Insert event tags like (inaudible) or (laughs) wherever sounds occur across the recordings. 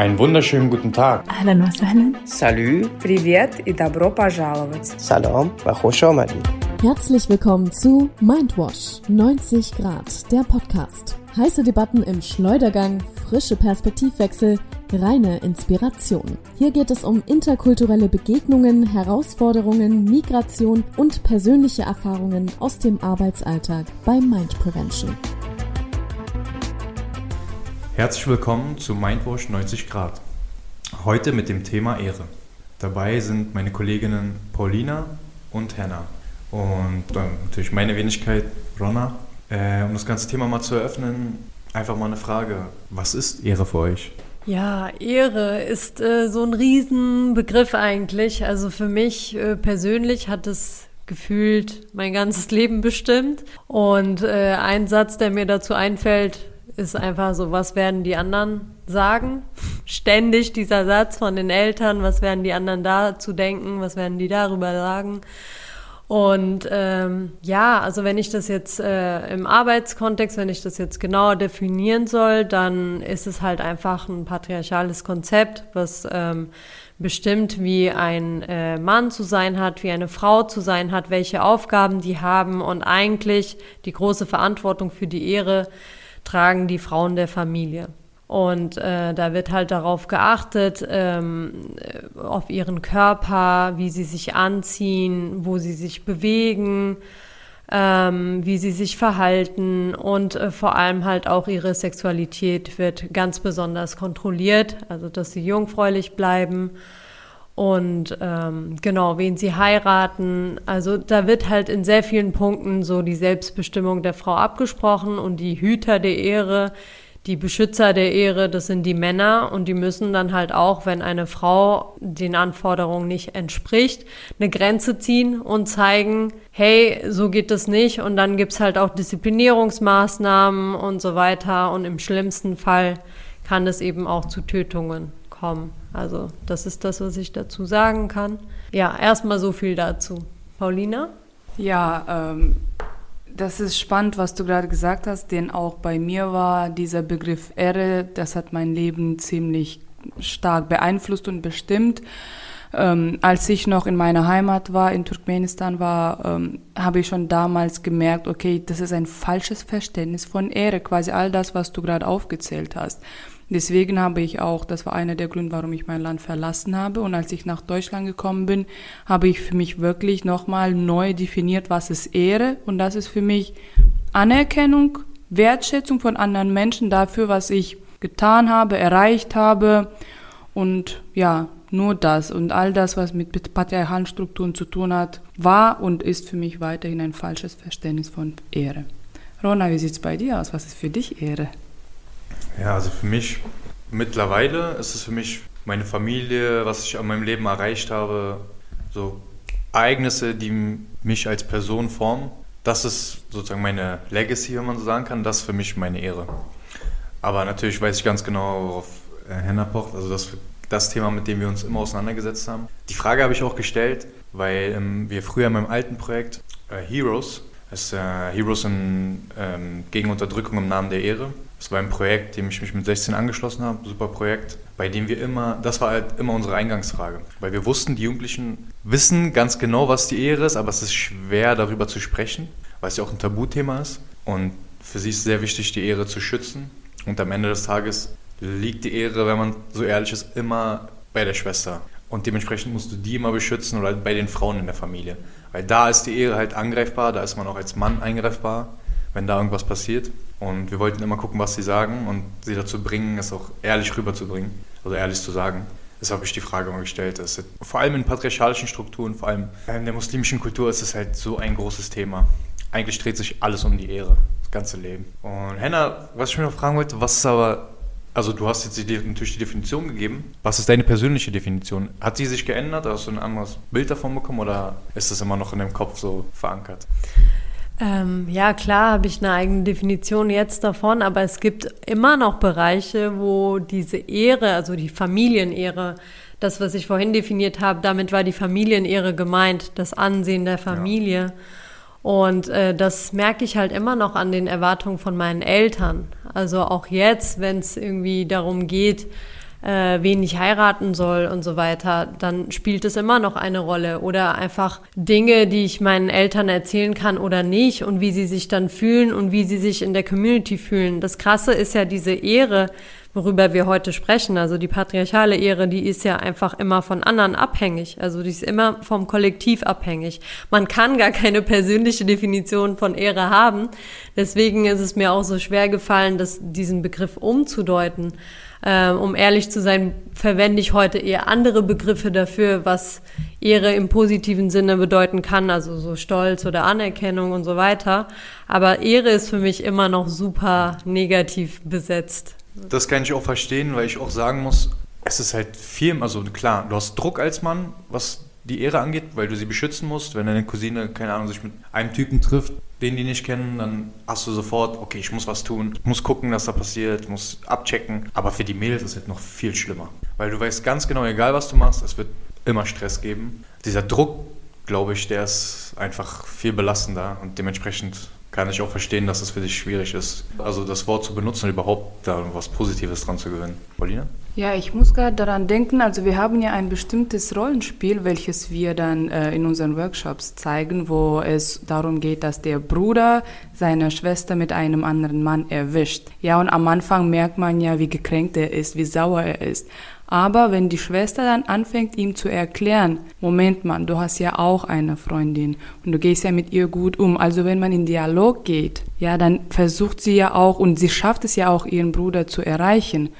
Einen wunderschönen guten Tag. Ahlan wa sahlan. Salü. Privet и добро пожаловать. Salam wa khosh Herzlich willkommen zu Mindwash 90 Grad, der Podcast. Heiße Debatten im Schleudergang, frische Perspektivwechsel, reine Inspiration. Hier geht es um interkulturelle Begegnungen, Herausforderungen, Migration und persönliche Erfahrungen aus dem Arbeitsalltag bei Mind Prevention. Herzlich willkommen zu Mindwash 90 Grad. Heute mit dem Thema Ehre. Dabei sind meine Kolleginnen Paulina und Henna. Und dann natürlich meine Wenigkeit, Ronna. Äh, um das ganze Thema mal zu eröffnen, einfach mal eine Frage. Was ist Ehre für euch? Ja, Ehre ist äh, so ein Riesenbegriff eigentlich. Also für mich äh, persönlich hat es gefühlt mein ganzes Leben bestimmt. Und äh, ein Satz, der mir dazu einfällt, ist einfach so, was werden die anderen sagen? Ständig dieser Satz von den Eltern, was werden die anderen dazu denken, was werden die darüber sagen? Und ähm, ja, also wenn ich das jetzt äh, im Arbeitskontext, wenn ich das jetzt genauer definieren soll, dann ist es halt einfach ein patriarchales Konzept, was ähm, bestimmt, wie ein äh, Mann zu sein hat, wie eine Frau zu sein hat, welche Aufgaben die haben und eigentlich die große Verantwortung für die Ehre tragen die Frauen der Familie. Und äh, da wird halt darauf geachtet, ähm, auf ihren Körper, wie sie sich anziehen, wo sie sich bewegen, ähm, wie sie sich verhalten und äh, vor allem halt auch ihre Sexualität wird ganz besonders kontrolliert, also dass sie jungfräulich bleiben und ähm, genau, wen sie heiraten. Also da wird halt in sehr vielen Punkten so die Selbstbestimmung der Frau abgesprochen und die Hüter der Ehre, die Beschützer der Ehre, das sind die Männer. Und die müssen dann halt auch, wenn eine Frau den Anforderungen nicht entspricht, eine Grenze ziehen und zeigen, hey, so geht das nicht. Und dann gibt's halt auch Disziplinierungsmaßnahmen und so weiter. Und im schlimmsten Fall kann es eben auch zu Tötungen kommen. Also das ist das, was ich dazu sagen kann. Ja, erstmal so viel dazu. Paulina? Ja, ähm, das ist spannend, was du gerade gesagt hast, denn auch bei mir war dieser Begriff Ehre, das hat mein Leben ziemlich stark beeinflusst und bestimmt. Ähm, als ich noch in meiner Heimat war, in Turkmenistan war, ähm, habe ich schon damals gemerkt, okay, das ist ein falsches Verständnis von Ehre, quasi all das, was du gerade aufgezählt hast. Deswegen habe ich auch, das war einer der Gründe, warum ich mein Land verlassen habe. Und als ich nach Deutschland gekommen bin, habe ich für mich wirklich nochmal neu definiert, was ist Ehre. Und das ist für mich Anerkennung, Wertschätzung von anderen Menschen dafür, was ich getan habe, erreicht habe. Und ja, nur das und all das, was mit patriarchalen Strukturen zu tun hat, war und ist für mich weiterhin ein falsches Verständnis von Ehre. Rona, wie sieht es bei dir aus? Was ist für dich Ehre? Ja, also für mich mittlerweile ist es für mich meine Familie, was ich an meinem Leben erreicht habe, so Ereignisse, die mich als Person formen. Das ist sozusagen meine Legacy, wenn man so sagen kann. Das ist für mich meine Ehre. Aber natürlich weiß ich ganz genau, worauf Henna pocht. Also das, das Thema, mit dem wir uns immer auseinandergesetzt haben. Die Frage habe ich auch gestellt, weil ähm, wir früher in meinem alten Projekt äh, Heroes, das äh, Heroes in, ähm, gegen Unterdrückung im Namen der Ehre, das war ein Projekt, dem ich mich mit 16 angeschlossen habe, super Projekt, bei dem wir immer, das war halt immer unsere Eingangsfrage, weil wir wussten, die Jugendlichen wissen ganz genau, was die Ehre ist, aber es ist schwer darüber zu sprechen, weil es ja auch ein Tabuthema ist. Und für sie ist es sehr wichtig, die Ehre zu schützen. Und am Ende des Tages liegt die Ehre, wenn man so ehrlich ist, immer bei der Schwester und dementsprechend musst du die immer beschützen oder bei den Frauen in der Familie, weil da ist die Ehre halt angreifbar, da ist man auch als Mann eingreifbar, wenn da irgendwas passiert. Und wir wollten immer gucken, was sie sagen und sie dazu bringen, es auch ehrlich rüberzubringen, also ehrlich zu sagen. Deshalb habe ich die Frage mal gestellt. Ist, vor allem in patriarchalischen Strukturen, vor allem in der muslimischen Kultur ist es halt so ein großes Thema. Eigentlich dreht sich alles um die Ehre, das ganze Leben. Und Henna, was ich mir noch fragen wollte, was ist aber, also du hast jetzt die, natürlich die Definition gegeben. Was ist deine persönliche Definition? Hat sie sich geändert? Hast du ein anderes Bild davon bekommen oder ist das immer noch in deinem Kopf so verankert? Ähm, ja, klar habe ich eine eigene Definition jetzt davon, aber es gibt immer noch Bereiche, wo diese Ehre, also die Familienehre, das, was ich vorhin definiert habe, damit war die Familienehre gemeint, das Ansehen der Familie. Ja. Und äh, das merke ich halt immer noch an den Erwartungen von meinen Eltern. Also auch jetzt, wenn es irgendwie darum geht, äh, wen ich heiraten soll und so weiter, dann spielt es immer noch eine Rolle. Oder einfach Dinge, die ich meinen Eltern erzählen kann oder nicht und wie sie sich dann fühlen und wie sie sich in der Community fühlen. Das Krasse ist ja diese Ehre, worüber wir heute sprechen. Also die patriarchale Ehre, die ist ja einfach immer von anderen abhängig. Also die ist immer vom Kollektiv abhängig. Man kann gar keine persönliche Definition von Ehre haben. Deswegen ist es mir auch so schwer gefallen, das, diesen Begriff umzudeuten. Ähm, um ehrlich zu sein, verwende ich heute eher andere Begriffe dafür, was Ehre im positiven Sinne bedeuten kann, also so Stolz oder Anerkennung und so weiter. Aber Ehre ist für mich immer noch super negativ besetzt. Das kann ich auch verstehen, weil ich auch sagen muss, es ist halt viel, also klar, du hast Druck als Mann, was die Ehre angeht, weil du sie beschützen musst. Wenn deine Cousine, keine Ahnung, sich mit einem Typen trifft, den die nicht kennen, dann hast du sofort, okay, ich muss was tun, muss gucken, was da passiert, muss abchecken. Aber für die Mädels ist es halt noch viel schlimmer, weil du weißt ganz genau, egal was du machst, es wird immer Stress geben. Dieser Druck, glaube ich, der ist einfach viel belastender und dementsprechend kann ich auch verstehen, dass es für dich schwierig ist, also das Wort zu benutzen und überhaupt da was Positives dran zu gewinnen. Paulina? Ja, ich muss gerade daran denken, also wir haben ja ein bestimmtes Rollenspiel, welches wir dann äh, in unseren Workshops zeigen, wo es darum geht, dass der Bruder seine Schwester mit einem anderen Mann erwischt. Ja, und am Anfang merkt man ja, wie gekränkt er ist, wie sauer er ist. Aber wenn die Schwester dann anfängt, ihm zu erklären, Moment mal, du hast ja auch eine Freundin und du gehst ja mit ihr gut um. Also wenn man in Dialog geht, ja, dann versucht sie ja auch und sie schafft es ja auch, ihren Bruder zu erreichen.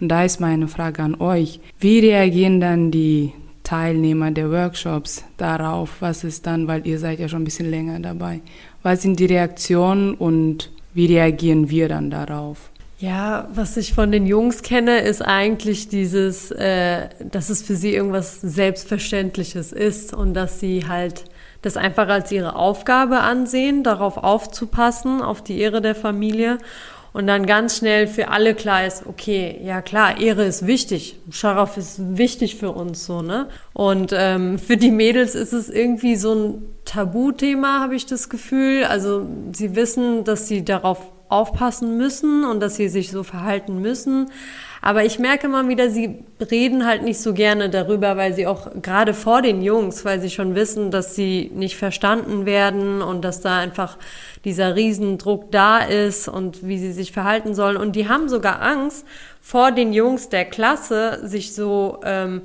Und da ist meine Frage an euch. Wie reagieren dann die Teilnehmer der Workshops darauf? Was ist dann, weil ihr seid ja schon ein bisschen länger dabei. Was sind die Reaktionen und wie reagieren wir dann darauf? Ja, was ich von den Jungs kenne, ist eigentlich dieses, äh, dass es für sie irgendwas Selbstverständliches ist und dass sie halt das einfach als ihre Aufgabe ansehen, darauf aufzupassen, auf die Ehre der Familie und dann ganz schnell für alle klar ist, okay, ja klar, Ehre ist wichtig, Scharaf ist wichtig für uns so, ne? Und ähm, für die Mädels ist es irgendwie so ein Tabuthema, habe ich das Gefühl. Also sie wissen, dass sie darauf aufpassen müssen und dass sie sich so verhalten müssen. Aber ich merke mal wieder, sie reden halt nicht so gerne darüber, weil sie auch gerade vor den Jungs, weil sie schon wissen, dass sie nicht verstanden werden und dass da einfach dieser Riesendruck da ist und wie sie sich verhalten sollen. Und die haben sogar Angst vor den Jungs der Klasse, sich so ähm,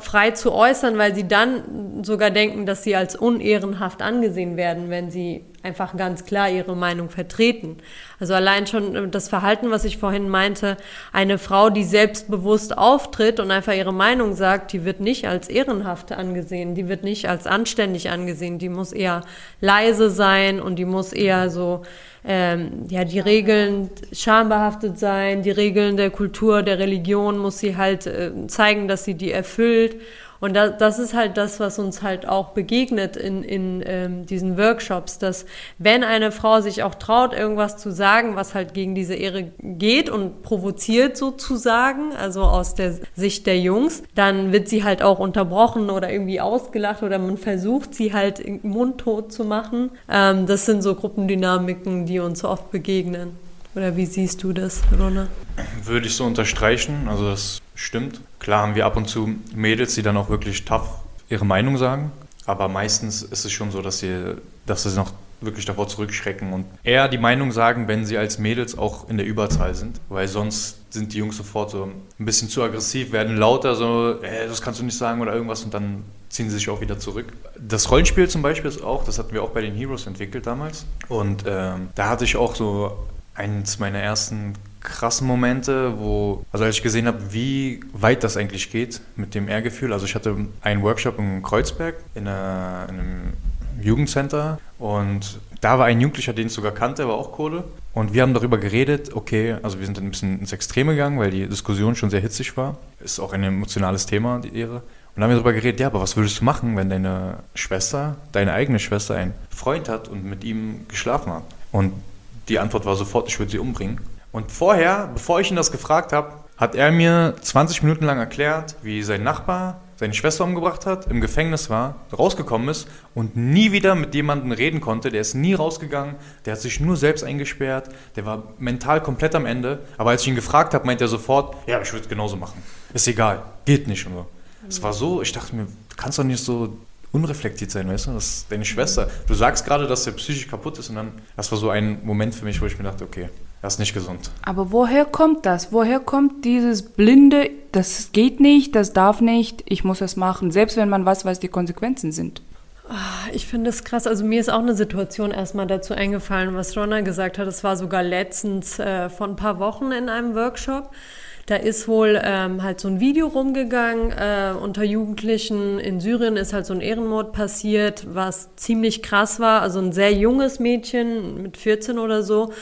frei zu äußern, weil sie dann sogar denken, dass sie als unehrenhaft angesehen werden, wenn sie einfach ganz klar ihre Meinung vertreten. Also allein schon äh, das Verhalten, was ich vorhin meinte, eine Frau, die selbstbewusst auftritt und einfach ihre Meinung sagt, die wird nicht als ehrenhaft angesehen, die wird nicht als anständig angesehen, die muss eher leise sein und die muss eher so ähm, ja, die Regeln schambehaftet sein, die Regeln der Kultur, der Religion muss sie halt äh, zeigen, dass sie die erfüllt. Und da, das ist halt das, was uns halt auch begegnet in, in ähm, diesen Workshops, dass wenn eine Frau sich auch traut, irgendwas zu sagen, was halt gegen diese Ehre geht und provoziert sozusagen, also aus der Sicht der Jungs, dann wird sie halt auch unterbrochen oder irgendwie ausgelacht oder man versucht sie halt mundtot zu machen. Ähm, das sind so Gruppendynamiken, die uns oft begegnen. Oder wie siehst du das, Ronne? Würde ich so unterstreichen. Also das stimmt. Klar haben wir ab und zu Mädels, die dann auch wirklich tough ihre Meinung sagen. Aber meistens ist es schon so, dass sie, dass sie noch wirklich davor zurückschrecken und eher die Meinung sagen, wenn sie als Mädels auch in der Überzahl sind. Weil sonst sind die Jungs sofort so ein bisschen zu aggressiv, werden lauter, so, äh, das kannst du nicht sagen oder irgendwas und dann ziehen sie sich auch wieder zurück. Das Rollenspiel zum Beispiel ist auch, das hatten wir auch bei den Heroes entwickelt damals. Und ähm, da hatte ich auch so eins meiner ersten krassen Momente, wo, also als ich gesehen habe, wie weit das eigentlich geht mit dem Ehrgefühl. Also ich hatte einen Workshop in Kreuzberg in, einer, in einem Jugendcenter und da war ein Jugendlicher, den ich sogar kannte, war auch Kohle. Und wir haben darüber geredet, okay, also wir sind ein bisschen ins Extreme gegangen, weil die Diskussion schon sehr hitzig war. Ist auch ein emotionales Thema, die Ehre. Und dann haben wir darüber geredet, ja, aber was würdest du machen, wenn deine Schwester, deine eigene Schwester, einen Freund hat und mit ihm geschlafen hat? Und die Antwort war sofort, ich würde sie umbringen. Und vorher, bevor ich ihn das gefragt habe, hat er mir 20 Minuten lang erklärt, wie sein Nachbar seine Schwester umgebracht hat, im Gefängnis war, rausgekommen ist und nie wieder mit jemandem reden konnte. Der ist nie rausgegangen, der hat sich nur selbst eingesperrt, der war mental komplett am Ende. Aber als ich ihn gefragt habe, meint er sofort, ja, ich würde es genauso machen. Ist egal, geht nicht. Es war so, ich dachte mir, du kannst doch nicht so unreflektiert sein, weißt du? Das ist deine Schwester. Du sagst gerade, dass er psychisch kaputt ist und dann, das war so ein Moment für mich, wo ich mir dachte, okay, er ist nicht gesund. Aber woher kommt das? Woher kommt dieses blinde, das geht nicht, das darf nicht, ich muss es machen, selbst wenn man weiß, was die Konsequenzen sind? Ah, ich finde es krass. Also mir ist auch eine Situation erstmal dazu eingefallen, was Ronna gesagt hat. Das war sogar letztens äh, vor ein paar Wochen in einem Workshop. Da ist wohl ähm, halt so ein Video rumgegangen äh, unter Jugendlichen. In Syrien ist halt so ein Ehrenmord passiert, was ziemlich krass war. Also ein sehr junges Mädchen mit 14 oder so.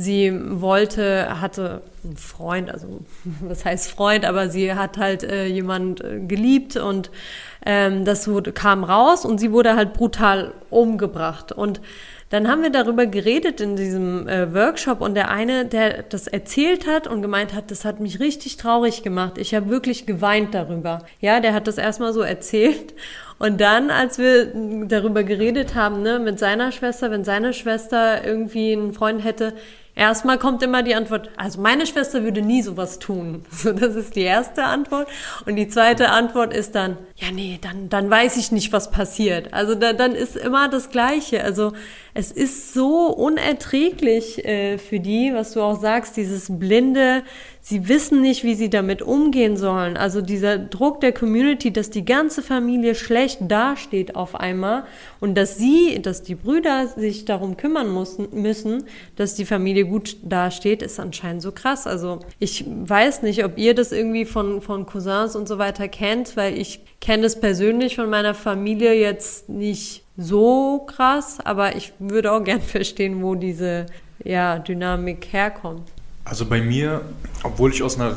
Sie wollte, hatte einen Freund, also (laughs) was heißt Freund, aber sie hat halt äh, jemand äh, geliebt und ähm, das wurde, kam raus und sie wurde halt brutal umgebracht. Und dann haben wir darüber geredet in diesem äh, Workshop und der eine, der das erzählt hat und gemeint hat, das hat mich richtig traurig gemacht. Ich habe wirklich geweint darüber. Ja, der hat das erstmal so erzählt und dann, als wir darüber geredet haben, ne, mit seiner Schwester, wenn seine Schwester irgendwie einen Freund hätte, Erstmal kommt immer die Antwort, also meine Schwester würde nie sowas tun. (laughs) So, das ist die erste Antwort. Und die zweite Antwort ist dann, ja, nee, dann, dann weiß ich nicht, was passiert. Also da, dann ist immer das Gleiche. Also es ist so unerträglich äh, für die, was du auch sagst, dieses blinde, sie wissen nicht, wie sie damit umgehen sollen. Also dieser Druck der Community, dass die ganze Familie schlecht dasteht auf einmal und dass sie, dass die Brüder sich darum kümmern müssen, müssen dass die Familie gut dasteht, ist anscheinend so krass. Also ich weiß nicht, ob ihr das irgendwie von, von Cousins und so weiter kennt, weil ich kenne es persönlich von meiner Familie jetzt nicht so krass, aber ich würde auch gern (laughs) verstehen, wo diese ja, Dynamik herkommt. Also bei mir, obwohl ich aus einer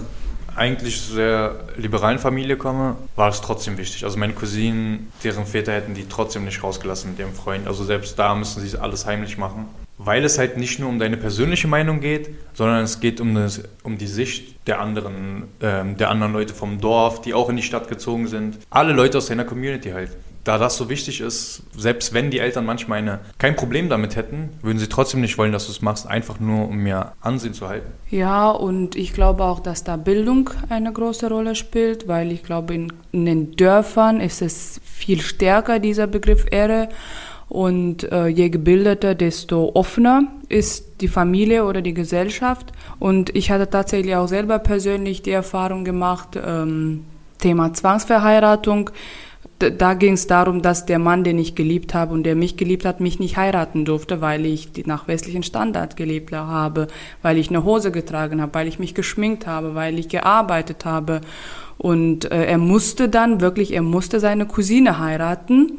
eigentlich sehr liberalen Familie komme, war es trotzdem wichtig. Also meine Cousinen, deren Väter hätten die trotzdem nicht rausgelassen mit ihrem Freund. Also selbst da müssen sie alles heimlich machen. Weil es halt nicht nur um deine persönliche Meinung geht, sondern es geht um, das, um die Sicht der anderen, ähm, der anderen Leute vom Dorf, die auch in die Stadt gezogen sind. Alle Leute aus deiner Community halt da das so wichtig ist, selbst wenn die Eltern manchmal eine, kein Problem damit hätten, würden sie trotzdem nicht wollen, dass du es machst, einfach nur um mir Ansehen zu halten. Ja, und ich glaube auch, dass da Bildung eine große Rolle spielt, weil ich glaube, in, in den Dörfern ist es viel stärker, dieser Begriff Ehre. Und äh, je gebildeter, desto offener ist die Familie oder die Gesellschaft. Und ich hatte tatsächlich auch selber persönlich die Erfahrung gemacht, ähm, Thema Zwangsverheiratung da ging es darum, dass der Mann, den ich geliebt habe und der mich geliebt hat, mich nicht heiraten durfte, weil ich nach westlichen Standard gelebt habe, weil ich eine Hose getragen habe, weil ich mich geschminkt habe, weil ich gearbeitet habe. Und äh, er musste dann wirklich, er musste seine Cousine heiraten.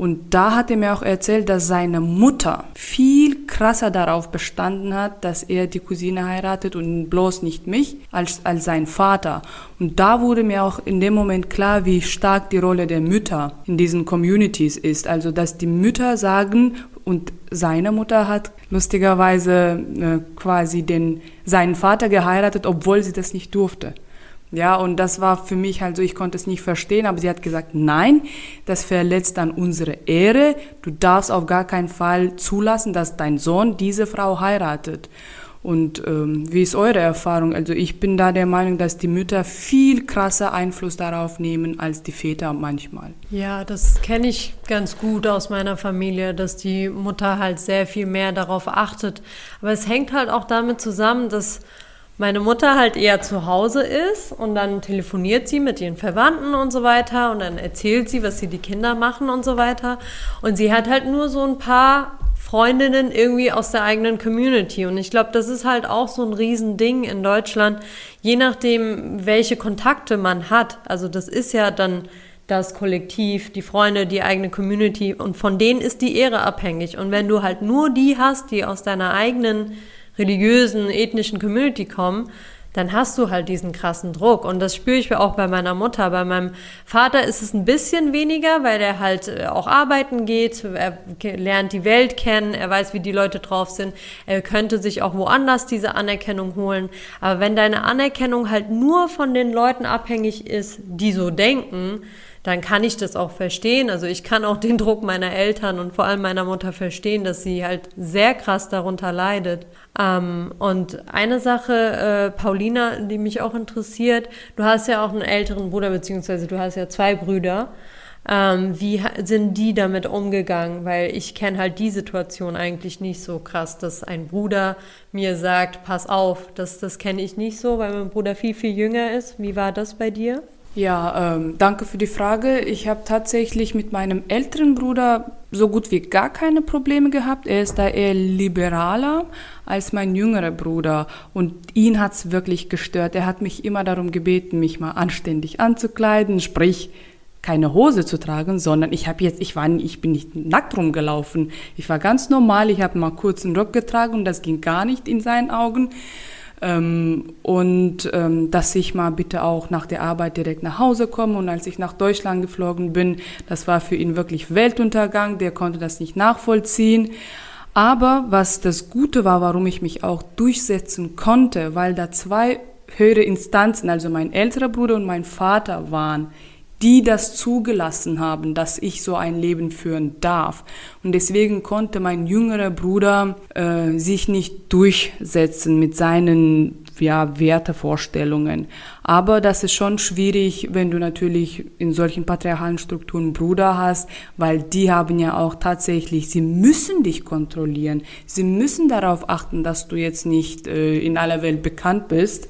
Und da hat er mir auch erzählt, dass seine Mutter viel krasser darauf bestanden hat, dass er die Cousine heiratet und bloß nicht mich, als, als sein Vater. Und da wurde mir auch in dem Moment klar, wie stark die Rolle der Mütter in diesen Communities ist. Also, dass die Mütter sagen, und seine Mutter hat lustigerweise äh, quasi den, seinen Vater geheiratet, obwohl sie das nicht durfte. Ja, und das war für mich halt so, ich konnte es nicht verstehen, aber sie hat gesagt, nein, das verletzt dann unsere Ehre. Du darfst auf gar keinen Fall zulassen, dass dein Sohn diese Frau heiratet. Und ähm, wie ist eure Erfahrung? Also ich bin da der Meinung, dass die Mütter viel krasser Einfluss darauf nehmen als die Väter manchmal. Ja, das kenne ich ganz gut aus meiner Familie, dass die Mutter halt sehr viel mehr darauf achtet. Aber es hängt halt auch damit zusammen, dass meine Mutter halt eher zu Hause ist und dann telefoniert sie mit ihren Verwandten und so weiter und dann erzählt sie, was sie die Kinder machen und so weiter. Und sie hat halt nur so ein paar Freundinnen irgendwie aus der eigenen Community. Und ich glaube, das ist halt auch so ein Riesending in Deutschland, je nachdem, welche Kontakte man hat. Also das ist ja dann das Kollektiv, die Freunde, die eigene Community und von denen ist die Ehre abhängig. Und wenn du halt nur die hast, die aus deiner eigenen religiösen, ethnischen Community kommen, dann hast du halt diesen krassen Druck. Und das spüre ich auch bei meiner Mutter. Bei meinem Vater ist es ein bisschen weniger, weil er halt äh, auch arbeiten geht, er lernt die Welt kennen, er weiß, wie die Leute drauf sind. Er könnte sich auch woanders diese Anerkennung holen. Aber wenn deine Anerkennung halt nur von den Leuten abhängig ist, die so denken, dann kann ich das auch verstehen. Also ich kann auch den Druck meiner Eltern und vor allem meiner Mutter verstehen, dass sie halt sehr krass darunter leidet. Ähm, und eine Sache, äh, Paulina, die mich auch interessiert, du hast ja auch einen älteren Bruder, beziehungsweise du hast ja zwei Brüder. Ähm, wie sind die damit umgegangen? Weil ich kenne halt die Situation eigentlich nicht so krass, dass ein Bruder mir sagt, pass auf, das, das kenne ich nicht so, weil mein Bruder viel, viel jünger ist. Wie war das bei dir? Ja, ähm, danke für die Frage. Ich habe tatsächlich mit meinem älteren Bruder so gut wie gar keine Probleme gehabt. Er ist da eher liberaler als mein jüngerer Bruder. Und ihn hat's wirklich gestört. Er hat mich immer darum gebeten, mich mal anständig anzukleiden, sprich keine Hose zu tragen, sondern ich habe jetzt, ich war, ich bin nicht nackt rumgelaufen. Ich war ganz normal. Ich habe mal kurz einen Rock getragen und das ging gar nicht in seinen Augen. Ähm, und ähm, dass ich mal bitte auch nach der Arbeit direkt nach Hause komme. Und als ich nach Deutschland geflogen bin, das war für ihn wirklich Weltuntergang. Der konnte das nicht nachvollziehen. Aber was das Gute war, warum ich mich auch durchsetzen konnte, weil da zwei höhere Instanzen, also mein älterer Bruder und mein Vater waren, die das zugelassen haben, dass ich so ein Leben führen darf. Und deswegen konnte mein jüngerer Bruder äh, sich nicht durchsetzen mit seinen ja, Wertevorstellungen. Aber das ist schon schwierig, wenn du natürlich in solchen patriarchalen Strukturen Bruder hast, weil die haben ja auch tatsächlich, sie müssen dich kontrollieren. Sie müssen darauf achten, dass du jetzt nicht äh, in aller Welt bekannt bist.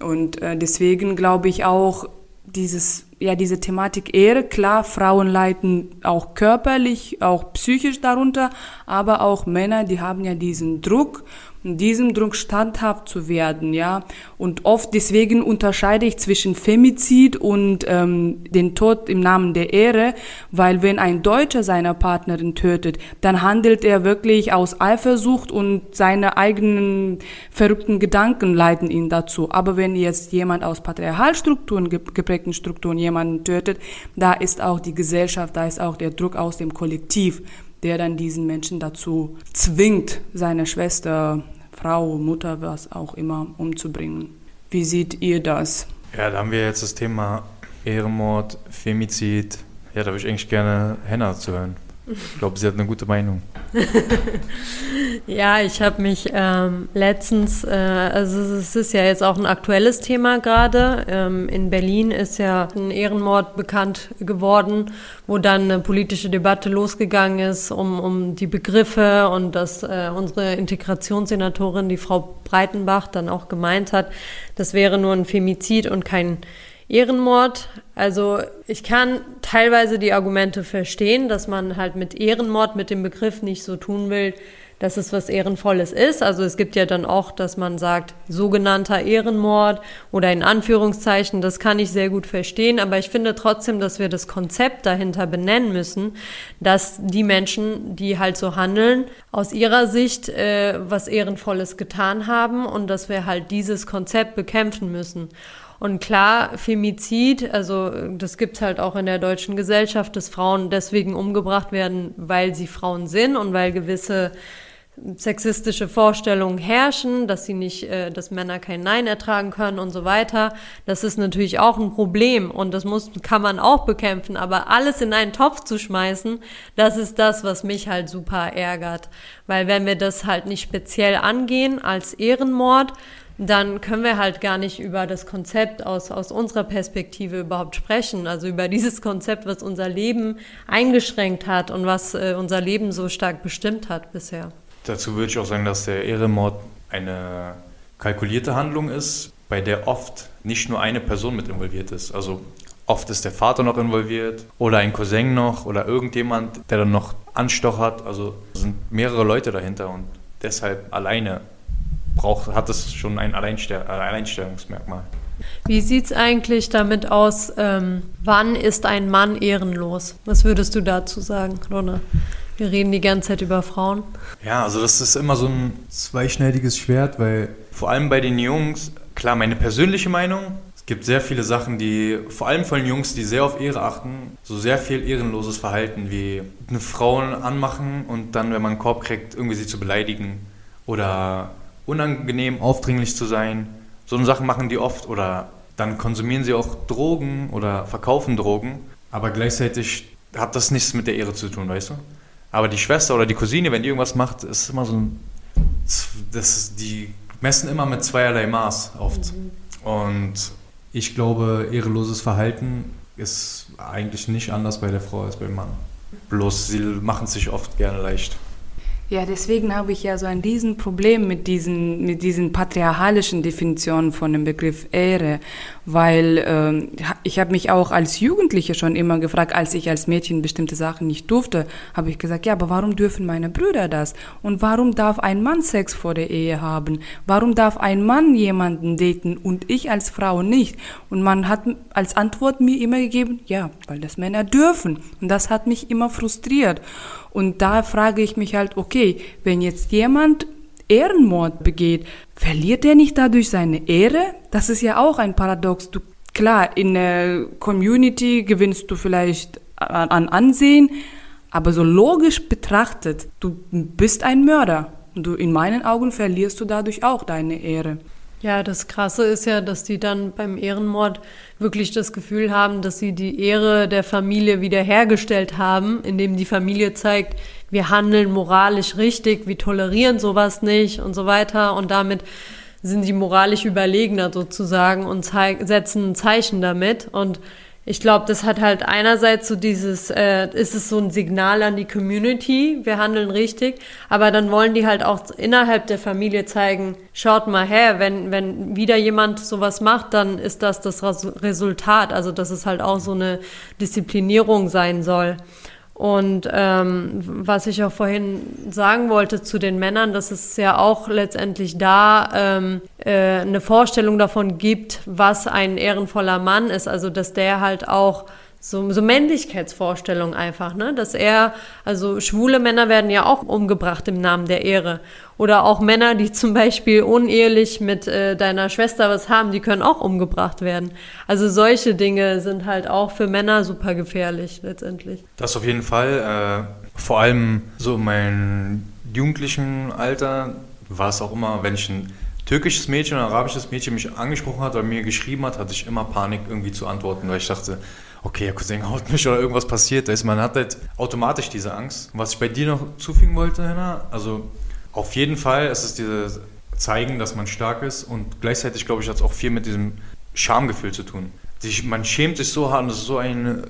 Und äh, deswegen glaube ich auch, dieses ja, diese Thematik Ehre, klar, Frauen leiden auch körperlich, auch psychisch darunter, aber auch Männer, die haben ja diesen Druck diesem Druck standhaft zu werden, ja. Und oft deswegen unterscheide ich zwischen Femizid und ähm, den Tod im Namen der Ehre, weil wenn ein Deutscher seine Partnerin tötet, dann handelt er wirklich aus Eifersucht und seine eigenen verrückten Gedanken leiten ihn dazu. Aber wenn jetzt jemand aus Patriarchalstrukturen, geprägten Strukturen jemanden tötet, da ist auch die Gesellschaft, da ist auch der Druck aus dem Kollektiv der dann diesen Menschen dazu zwingt, seine Schwester Frau, Mutter, was auch immer umzubringen. Wie seht ihr das? Ja, da haben wir jetzt das Thema Ehrenmord, Femizid. Ja, da würde ich eigentlich gerne Henna zu hören. Ich glaube, sie hat eine gute Meinung. (laughs) ja, ich habe mich ähm, letztens, äh, also es ist ja jetzt auch ein aktuelles Thema gerade. Ähm, in Berlin ist ja ein Ehrenmord bekannt geworden, wo dann eine politische Debatte losgegangen ist um, um die Begriffe und dass äh, unsere Integrationssenatorin, die Frau Breitenbach, dann auch gemeint hat, das wäre nur ein Femizid und kein Ehrenmord, also ich kann teilweise die Argumente verstehen, dass man halt mit Ehrenmord mit dem Begriff nicht so tun will, dass es was Ehrenvolles ist. Also es gibt ja dann auch, dass man sagt, sogenannter Ehrenmord oder in Anführungszeichen, das kann ich sehr gut verstehen, aber ich finde trotzdem, dass wir das Konzept dahinter benennen müssen, dass die Menschen, die halt so handeln, aus ihrer Sicht äh, was Ehrenvolles getan haben und dass wir halt dieses Konzept bekämpfen müssen. Und klar, Femizid, also das gibt's halt auch in der deutschen Gesellschaft, dass Frauen deswegen umgebracht werden, weil sie Frauen sind und weil gewisse sexistische Vorstellungen herrschen, dass sie nicht, äh, dass Männer kein Nein ertragen können und so weiter. Das ist natürlich auch ein Problem und das muss, kann man auch bekämpfen. Aber alles in einen Topf zu schmeißen, das ist das, was mich halt super ärgert. Weil wenn wir das halt nicht speziell angehen als Ehrenmord, dann können wir halt gar nicht über das Konzept aus, aus unserer Perspektive überhaupt sprechen. Also über dieses Konzept, was unser Leben eingeschränkt hat und was äh, unser Leben so stark bestimmt hat bisher. Dazu würde ich auch sagen, dass der Ehrenmord eine kalkulierte Handlung ist, bei der oft nicht nur eine Person mit involviert ist. Also oft ist der Vater noch involviert oder ein Cousin noch oder irgendjemand, der dann noch Anstoch hat. Also sind mehrere Leute dahinter und deshalb alleine braucht, hat es schon ein Alleinstell äh, Alleinstellungsmerkmal. Wie sieht es eigentlich damit aus, ähm, wann ist ein Mann ehrenlos? Was würdest du dazu sagen, Rona? Wir reden die ganze Zeit über Frauen. Ja, also das ist immer so ein zweischneidiges Schwert, weil vor allem bei den Jungs, klar, meine persönliche Meinung, es gibt sehr viele Sachen, die, vor allem von Jungs, die sehr auf Ehre achten, so sehr viel ehrenloses Verhalten wie eine Frau anmachen und dann, wenn man einen Korb kriegt, irgendwie sie zu beleidigen oder unangenehm, aufdringlich zu sein. So eine Sachen machen die oft oder dann konsumieren sie auch Drogen oder verkaufen Drogen. aber gleichzeitig hat das nichts mit der Ehre zu tun, weißt du? Aber die Schwester oder die Cousine, wenn die irgendwas macht, ist immer so ein. Das die messen immer mit zweierlei Maß oft. Mhm. Und ich glaube, ehreloses Verhalten ist eigentlich nicht anders bei der Frau als beim Mann. Bloß sie machen es sich oft gerne leicht. Ja, deswegen habe ich ja so ein Riesenproblem mit diesen, mit diesen patriarchalischen Definitionen von dem Begriff Ehre, weil ähm, ich habe mich auch als Jugendliche schon immer gefragt, als ich als Mädchen bestimmte Sachen nicht durfte, habe ich gesagt, ja, aber warum dürfen meine Brüder das? Und warum darf ein Mann Sex vor der Ehe haben? Warum darf ein Mann jemanden daten und ich als Frau nicht? Und man hat als Antwort mir immer gegeben, ja, weil das Männer dürfen. Und das hat mich immer frustriert. Und da frage ich mich halt, okay, wenn jetzt jemand Ehrenmord begeht, verliert er nicht dadurch seine Ehre? Das ist ja auch ein Paradox. Du, klar, in der Community gewinnst du vielleicht an Ansehen, aber so logisch betrachtet, du bist ein Mörder. Du, in meinen Augen verlierst du dadurch auch deine Ehre. Ja, das Krasse ist ja, dass die dann beim Ehrenmord wirklich das Gefühl haben, dass sie die Ehre der Familie wiederhergestellt haben, indem die Familie zeigt, wir handeln moralisch richtig, wir tolerieren sowas nicht und so weiter. Und damit sind sie moralisch überlegener sozusagen und setzen ein Zeichen damit. Und ich glaube, das hat halt einerseits so dieses, äh, ist es so ein Signal an die Community, wir handeln richtig, aber dann wollen die halt auch innerhalb der Familie zeigen, schaut mal her, wenn, wenn wieder jemand sowas macht, dann ist das das Resultat, also dass es halt auch so eine Disziplinierung sein soll. Und ähm, was ich auch vorhin sagen wollte zu den Männern, dass es ja auch letztendlich da ähm, äh, eine Vorstellung davon gibt, was ein ehrenvoller Mann ist. Also dass der halt auch so, so Männlichkeitsvorstellung einfach, ne? Dass er, also schwule Männer werden ja auch umgebracht im Namen der Ehre. Oder auch Männer, die zum Beispiel unehelich mit äh, deiner Schwester was haben, die können auch umgebracht werden. Also solche Dinge sind halt auch für Männer super gefährlich letztendlich. Das auf jeden Fall. Äh, vor allem so in meinem jugendlichen Alter war es auch immer, wenn ich ein türkisches Mädchen oder arabisches Mädchen mich angesprochen hat oder mir geschrieben hat, hatte ich immer Panik irgendwie zu antworten, weil ich dachte, okay, Cousin (laughs) haut mich oder irgendwas passiert ist. Man hat halt automatisch diese Angst. Was ich bei dir noch zufügen wollte, Henna, also auf jeden Fall ist es dieses Zeigen, dass man stark ist und gleichzeitig, glaube ich, hat es auch viel mit diesem Schamgefühl zu tun. Man schämt sich so hart und es ist so ein äh,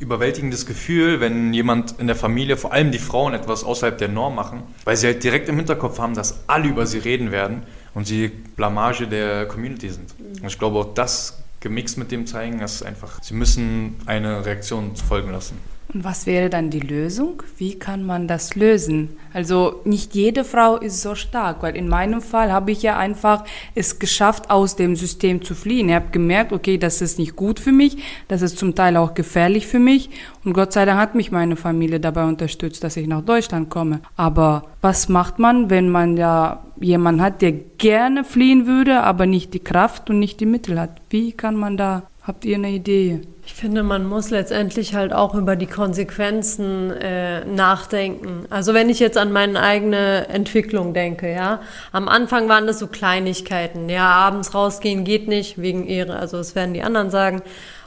überwältigendes Gefühl, wenn jemand in der Familie, vor allem die Frauen, etwas außerhalb der Norm machen, weil sie halt direkt im Hinterkopf haben, dass alle über sie reden werden und sie Blamage der Community sind. Und ich glaube, auch das gemixt mit dem zeigen, dass einfach, sie müssen eine Reaktion folgen lassen. Und was wäre dann die Lösung? Wie kann man das lösen? Also nicht jede Frau ist so stark, weil in meinem Fall habe ich ja einfach es geschafft, aus dem System zu fliehen. Ich habe gemerkt, okay, das ist nicht gut für mich, das ist zum Teil auch gefährlich für mich. Und Gott sei Dank hat mich meine Familie dabei unterstützt, dass ich nach Deutschland komme. Aber was macht man, wenn man ja jemanden hat, der gerne fliehen würde, aber nicht die Kraft und nicht die Mittel hat? Wie kann man da, habt ihr eine Idee? Ich finde, man muss letztendlich halt auch über die Konsequenzen äh, nachdenken. Also wenn ich jetzt an meine eigene Entwicklung denke, ja, am Anfang waren das so Kleinigkeiten. Ja, abends rausgehen geht nicht wegen Ehre, also das werden die anderen sagen.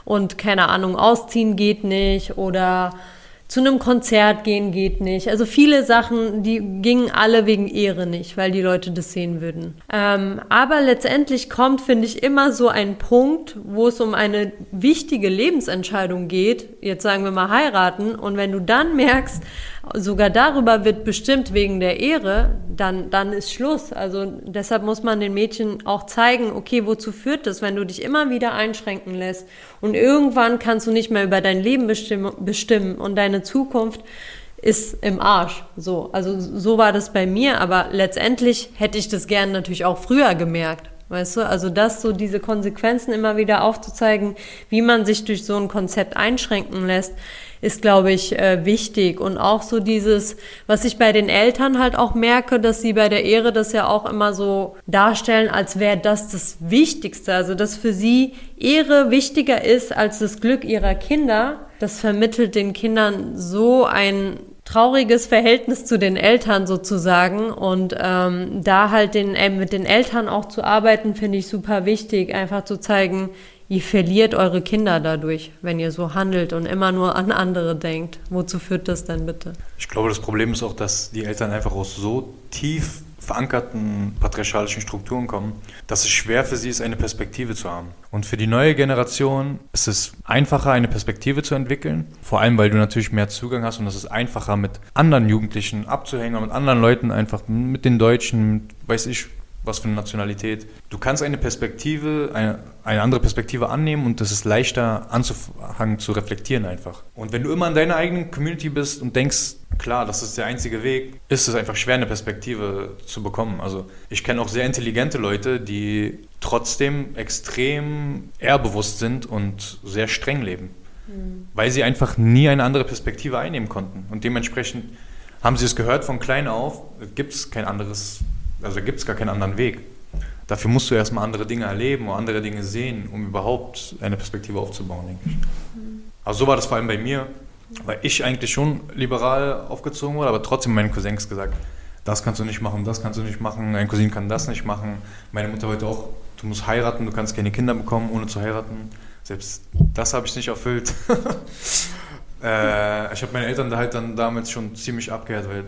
Und keine Ahnung, ausziehen geht nicht oder zu einem Konzert gehen geht nicht. Also viele Sachen, die gingen alle wegen Ehre nicht, weil die Leute das sehen würden. Ähm, aber letztendlich kommt, finde ich, immer so ein Punkt, wo es um eine wichtige Lebensentscheidung geht. Jetzt sagen wir mal heiraten. Und wenn du dann merkst, sogar darüber wird bestimmt wegen der Ehre, dann, dann ist Schluss. Also deshalb muss man den Mädchen auch zeigen, okay, wozu führt das, wenn du dich immer wieder einschränken lässt und irgendwann kannst du nicht mehr über dein Leben bestimmen, bestimmen und deine Zukunft ist im Arsch. So, also so war das bei mir, aber letztendlich hätte ich das gern natürlich auch früher gemerkt. Weißt du, also das so diese Konsequenzen immer wieder aufzuzeigen, wie man sich durch so ein Konzept einschränken lässt, ist, glaube ich, äh, wichtig. Und auch so dieses, was ich bei den Eltern halt auch merke, dass sie bei der Ehre das ja auch immer so darstellen, als wäre das das Wichtigste. Also, dass für sie Ehre wichtiger ist als das Glück ihrer Kinder. Das vermittelt den Kindern so ein trauriges Verhältnis zu den Eltern sozusagen und ähm, da halt den, äh, mit den Eltern auch zu arbeiten, finde ich super wichtig, einfach zu zeigen, ihr verliert eure Kinder dadurch, wenn ihr so handelt und immer nur an andere denkt. Wozu führt das denn bitte? Ich glaube, das Problem ist auch, dass die Eltern einfach aus so tief verankerten patriarchalischen Strukturen kommen, dass es schwer für sie ist, eine Perspektive zu haben. Und für die neue Generation ist es einfacher, eine Perspektive zu entwickeln, vor allem weil du natürlich mehr Zugang hast und es ist einfacher, mit anderen Jugendlichen abzuhängen, mit anderen Leuten einfach, mit den Deutschen, mit, weiß ich, was für eine Nationalität. Du kannst eine Perspektive, eine, eine andere Perspektive annehmen und es ist leichter anzufangen zu reflektieren einfach. Und wenn du immer in deiner eigenen Community bist und denkst, klar, das ist der einzige Weg, ist es einfach schwer, eine Perspektive zu bekommen. Also ich kenne auch sehr intelligente Leute, die trotzdem extrem ehrbewusst sind und sehr streng leben, mhm. weil sie einfach nie eine andere Perspektive einnehmen konnten. Und dementsprechend haben sie es gehört von klein auf, gibt es kein anderes also gibt es gar keinen anderen Weg. Dafür musst du erstmal andere Dinge erleben oder andere Dinge sehen, um überhaupt eine Perspektive aufzubauen, denke ich. Also so war das vor allem bei mir, weil ich eigentlich schon liberal aufgezogen wurde, aber trotzdem meinen Cousins gesagt, das kannst du nicht machen, das kannst du nicht machen, dein Cousin kann das nicht machen. Meine Mutter wollte auch, du musst heiraten, du kannst keine Kinder bekommen, ohne zu heiraten. Selbst das habe ich nicht erfüllt. (laughs) äh, ich habe meine Eltern da halt dann damals schon ziemlich abgehört, weil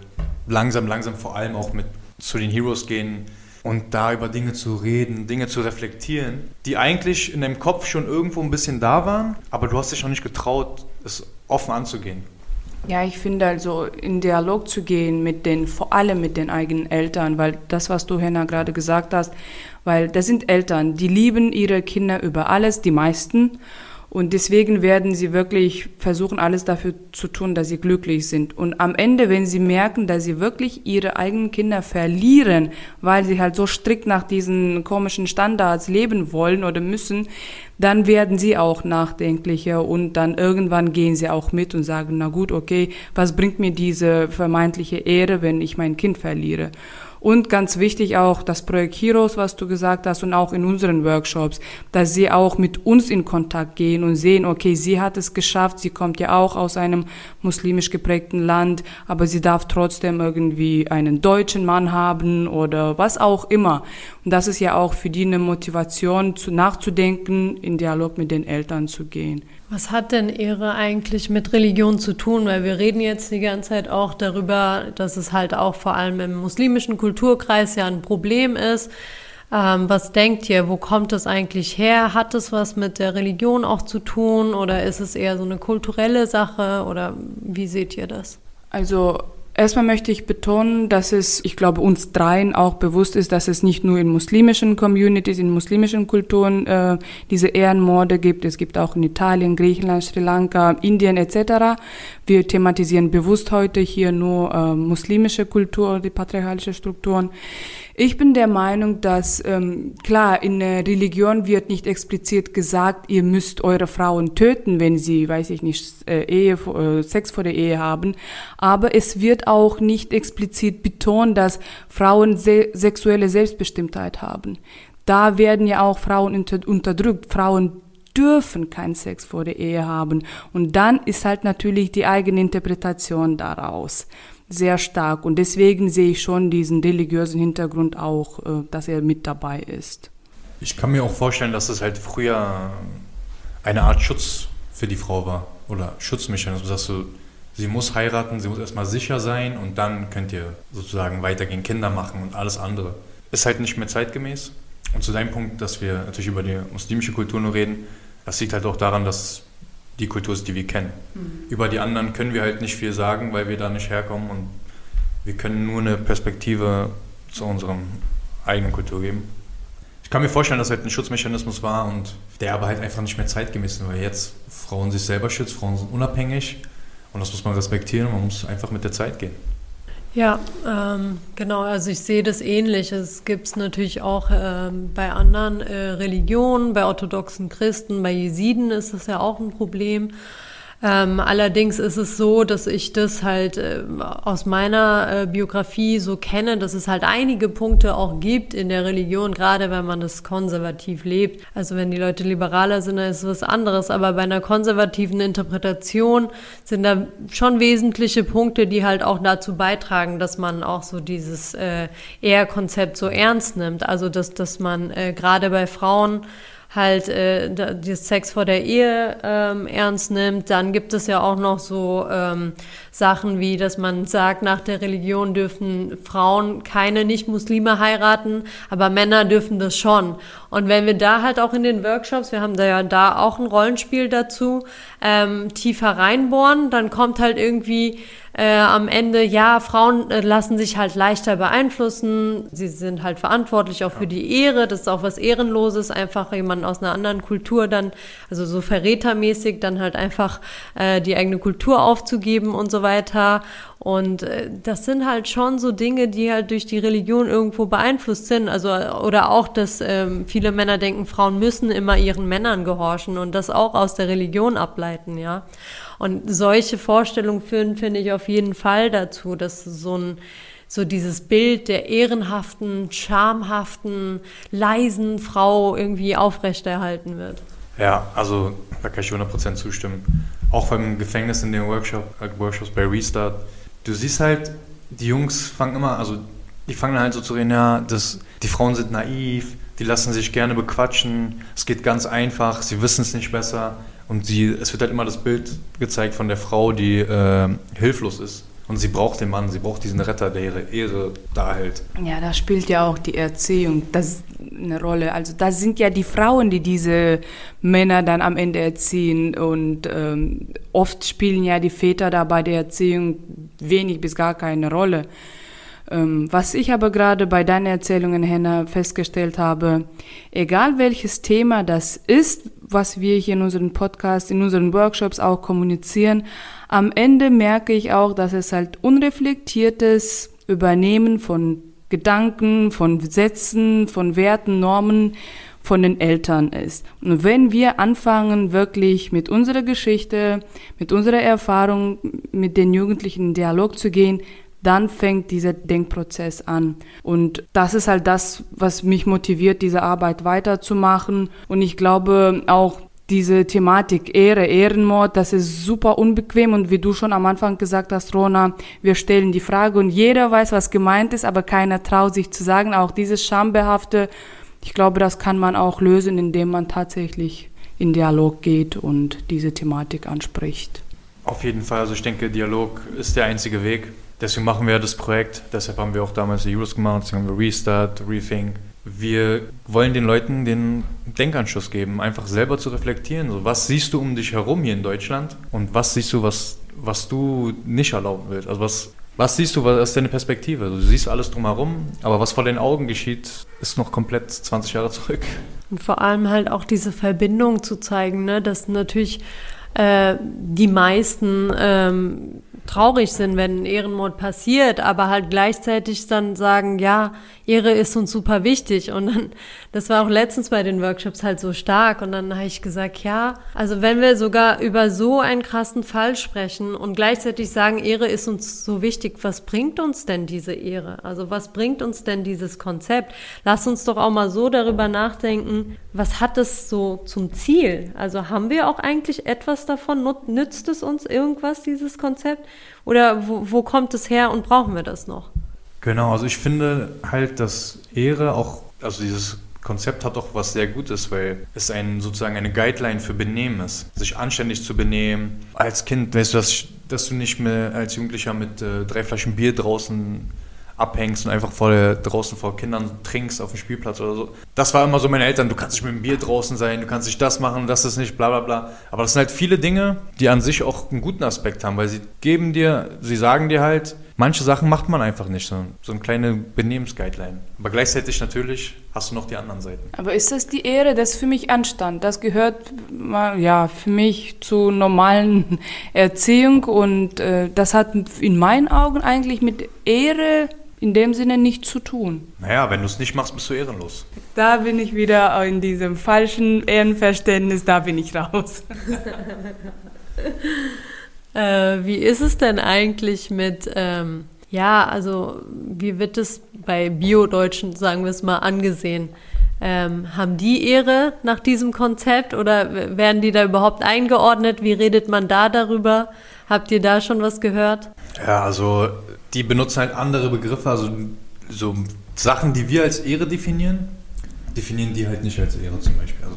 langsam, langsam vor allem auch mit zu den Heroes gehen und da über Dinge zu reden, Dinge zu reflektieren, die eigentlich in deinem Kopf schon irgendwo ein bisschen da waren, aber du hast dich noch nicht getraut, es offen anzugehen. Ja, ich finde also in Dialog zu gehen mit den, vor allem mit den eigenen Eltern, weil das, was du Henna gerade gesagt hast, weil das sind Eltern, die lieben ihre Kinder über alles, die meisten. Und deswegen werden sie wirklich versuchen, alles dafür zu tun, dass sie glücklich sind. Und am Ende, wenn sie merken, dass sie wirklich ihre eigenen Kinder verlieren, weil sie halt so strikt nach diesen komischen Standards leben wollen oder müssen, dann werden sie auch nachdenklicher und dann irgendwann gehen sie auch mit und sagen, na gut, okay, was bringt mir diese vermeintliche Ehre, wenn ich mein Kind verliere? Und ganz wichtig auch das Projekt Heroes, was du gesagt hast, und auch in unseren Workshops, dass sie auch mit uns in Kontakt gehen und sehen, okay, sie hat es geschafft, sie kommt ja auch aus einem muslimisch geprägten Land, aber sie darf trotzdem irgendwie einen deutschen Mann haben oder was auch immer. Und das ist ja auch für die eine Motivation, zu, nachzudenken, in Dialog mit den Eltern zu gehen. Was hat denn Ehre eigentlich mit Religion zu tun? Weil wir reden jetzt die ganze Zeit auch darüber, dass es halt auch vor allem im muslimischen Kulturkreis ja ein Problem ist. Ähm, was denkt ihr, wo kommt das eigentlich her? Hat es was mit der Religion auch zu tun oder ist es eher so eine kulturelle Sache oder wie seht ihr das? Also Erstmal möchte ich betonen, dass es, ich glaube, uns dreien auch bewusst ist, dass es nicht nur in muslimischen Communities, in muslimischen Kulturen äh, diese Ehrenmorde gibt. Es gibt auch in Italien, Griechenland, Sri Lanka, Indien etc. Wir thematisieren bewusst heute hier nur äh, muslimische Kultur, die patriarchalische Strukturen. Ich bin der Meinung, dass ähm, klar in der Religion wird nicht explizit gesagt, ihr müsst eure Frauen töten, wenn sie, weiß ich nicht, äh, Ehe, äh, Sex vor der Ehe haben. Aber es wird auch nicht explizit betont, dass Frauen se sexuelle Selbstbestimmtheit haben. Da werden ja auch Frauen unter unterdrückt. Frauen dürfen keinen Sex vor der Ehe haben. Und dann ist halt natürlich die eigene Interpretation daraus sehr stark. Und deswegen sehe ich schon diesen religiösen Hintergrund auch, äh, dass er mit dabei ist. Ich kann mir auch vorstellen, dass es halt früher eine Art Schutz für die Frau war oder Schutzmechanismus, dass du, sie muss heiraten, sie muss erstmal sicher sein und dann könnt ihr sozusagen weitergehen, Kinder machen und alles andere. Ist halt nicht mehr zeitgemäß. Und zu deinem Punkt, dass wir natürlich über die muslimische Kultur nur reden, das liegt halt auch daran, dass die Kultur ist, die wir kennen. Mhm. Über die anderen können wir halt nicht viel sagen, weil wir da nicht herkommen und wir können nur eine Perspektive zu unserer eigenen Kultur geben. Ich kann mir vorstellen, dass halt ein Schutzmechanismus war und der aber halt einfach nicht mehr zeitgemäß ist, weil jetzt Frauen sich selber schützen, Frauen sind unabhängig und das muss man respektieren, man muss einfach mit der Zeit gehen. Ja, ähm, genau. Also ich sehe das ähnlich. Es gibt es natürlich auch ähm, bei anderen äh, Religionen, bei orthodoxen Christen, bei Jesiden ist das ja auch ein Problem. Ähm, allerdings ist es so, dass ich das halt äh, aus meiner äh, Biografie so kenne, dass es halt einige Punkte auch gibt in der Religion, gerade wenn man das konservativ lebt. Also wenn die Leute liberaler sind, dann ist es was anderes. Aber bei einer konservativen Interpretation sind da schon wesentliche Punkte, die halt auch dazu beitragen, dass man auch so dieses äh, Eher-Konzept so ernst nimmt. Also dass, dass man äh, gerade bei Frauen halt äh, das Sex vor der Ehe ähm, ernst nimmt. Dann gibt es ja auch noch so ähm, Sachen wie, dass man sagt, nach der Religion dürfen Frauen keine Nicht-Muslime heiraten, aber Männer dürfen das schon. Und wenn wir da halt auch in den Workshops, wir haben da ja da auch ein Rollenspiel dazu, ähm, tiefer reinbohren, dann kommt halt irgendwie äh, am Ende, ja, Frauen äh, lassen sich halt leichter beeinflussen. Sie sind halt verantwortlich auch für die Ehre. Das ist auch was Ehrenloses, einfach jemanden aus einer anderen Kultur dann, also so verrätermäßig, dann halt einfach äh, die eigene Kultur aufzugeben und so weiter. Und äh, das sind halt schon so Dinge, die halt durch die Religion irgendwo beeinflusst sind. Also, oder auch, dass ähm, viele Männer denken, Frauen müssen immer ihren Männern gehorchen und das auch aus der Religion ableiten, ja. Und solche Vorstellungen führen, finde ich, auf jeden Fall dazu, dass so ein so dieses Bild der ehrenhaften, schamhaften, leisen Frau irgendwie aufrechterhalten wird. Ja, also da kann ich 100% zustimmen. Auch beim Gefängnis in den Workshop, äh, Workshops bei Restart. Du siehst halt, die Jungs fangen immer, also die fangen halt so zu reden, ja, das, die Frauen sind naiv, die lassen sich gerne bequatschen, es geht ganz einfach, sie wissen es nicht besser. Und sie, es wird halt immer das Bild gezeigt von der Frau, die äh, hilflos ist. Und sie braucht den Mann, sie braucht diesen Retter, der ihre Ehre da hält. Ja, da spielt ja auch die Erziehung das eine Rolle. Also das sind ja die Frauen, die diese Männer dann am Ende erziehen. Und ähm, oft spielen ja die Väter da bei der Erziehung wenig bis gar keine Rolle. Ähm, was ich aber gerade bei deinen Erzählungen, Henna, festgestellt habe, egal welches Thema das ist, was wir hier in unserem Podcast, in unseren Workshops auch kommunizieren, am Ende merke ich auch, dass es halt unreflektiertes Übernehmen von Gedanken, von Sätzen, von Werten, Normen von den Eltern ist. Und wenn wir anfangen, wirklich mit unserer Geschichte, mit unserer Erfahrung, mit den Jugendlichen in Dialog zu gehen, dann fängt dieser Denkprozess an. Und das ist halt das, was mich motiviert, diese Arbeit weiterzumachen. Und ich glaube auch, diese Thematik Ehre, Ehrenmord, das ist super unbequem und wie du schon am Anfang gesagt hast, Rona, wir stellen die Frage und jeder weiß, was gemeint ist, aber keiner traut sich zu sagen. Auch dieses Schambehafte, ich glaube, das kann man auch lösen, indem man tatsächlich in Dialog geht und diese Thematik anspricht. Auf jeden Fall, also ich denke, Dialog ist der einzige Weg. Deswegen machen wir das Projekt, deshalb haben wir auch damals die Euros gemacht, deswegen haben wir Restart, Rethink. Wir wollen den Leuten den Denkanschluss geben, einfach selber zu reflektieren. So, was siehst du um dich herum hier in Deutschland und was siehst du, was, was du nicht erlauben willst? Also was, was siehst du, was ist deine Perspektive? Du siehst alles drumherum, aber was vor den Augen geschieht, ist noch komplett 20 Jahre zurück. Und vor allem halt auch diese Verbindung zu zeigen, ne? dass natürlich äh, die meisten ähm, traurig sind, wenn ein Ehrenmord passiert, aber halt gleichzeitig dann sagen, ja, Ehre ist uns super wichtig. Und dann, das war auch letztens bei den Workshops halt so stark. Und dann habe ich gesagt, ja, also wenn wir sogar über so einen krassen Fall sprechen und gleichzeitig sagen, Ehre ist uns so wichtig, was bringt uns denn diese Ehre? Also was bringt uns denn dieses Konzept? Lass uns doch auch mal so darüber nachdenken, was hat es so zum Ziel? Also haben wir auch eigentlich etwas davon? Nützt es uns irgendwas, dieses Konzept? Oder wo, wo kommt es her und brauchen wir das noch? Genau, also ich finde halt, dass Ehre auch, also dieses Konzept hat auch was sehr Gutes, weil es ein, sozusagen eine Guideline für Benehmen ist. Sich anständig zu benehmen. Als Kind weißt du, dass, dass du nicht mehr als Jugendlicher mit äh, drei Flaschen Bier draußen abhängst und einfach vor der, draußen vor Kindern trinkst auf dem Spielplatz oder so. Das war immer so meine Eltern, du kannst nicht mit dem Bier draußen sein, du kannst nicht das machen, das ist nicht, bla bla bla. Aber das sind halt viele Dinge, die an sich auch einen guten Aspekt haben, weil sie geben dir, sie sagen dir halt, manche Sachen macht man einfach nicht, so, so eine kleine Benehmensguideline. Aber gleichzeitig natürlich hast du noch die anderen Seiten. Aber ist das die Ehre? Das ist für mich Anstand. Das gehört ja für mich zur normalen (laughs) Erziehung und äh, das hat in meinen Augen eigentlich mit Ehre in dem Sinne nichts zu tun. Naja, wenn du es nicht machst, bist du ehrenlos. Da bin ich wieder in diesem falschen Ehrenverständnis, da bin ich raus. (laughs) äh, wie ist es denn eigentlich mit, ähm, ja, also wie wird es bei Bio-Deutschen, sagen wir es mal, angesehen? Ähm, haben die Ehre nach diesem Konzept oder werden die da überhaupt eingeordnet? Wie redet man da darüber? Habt ihr da schon was gehört? Ja, also die benutzen halt andere Begriffe, also so Sachen, die wir als Ehre definieren, definieren die halt nicht als Ehre zum Beispiel. Also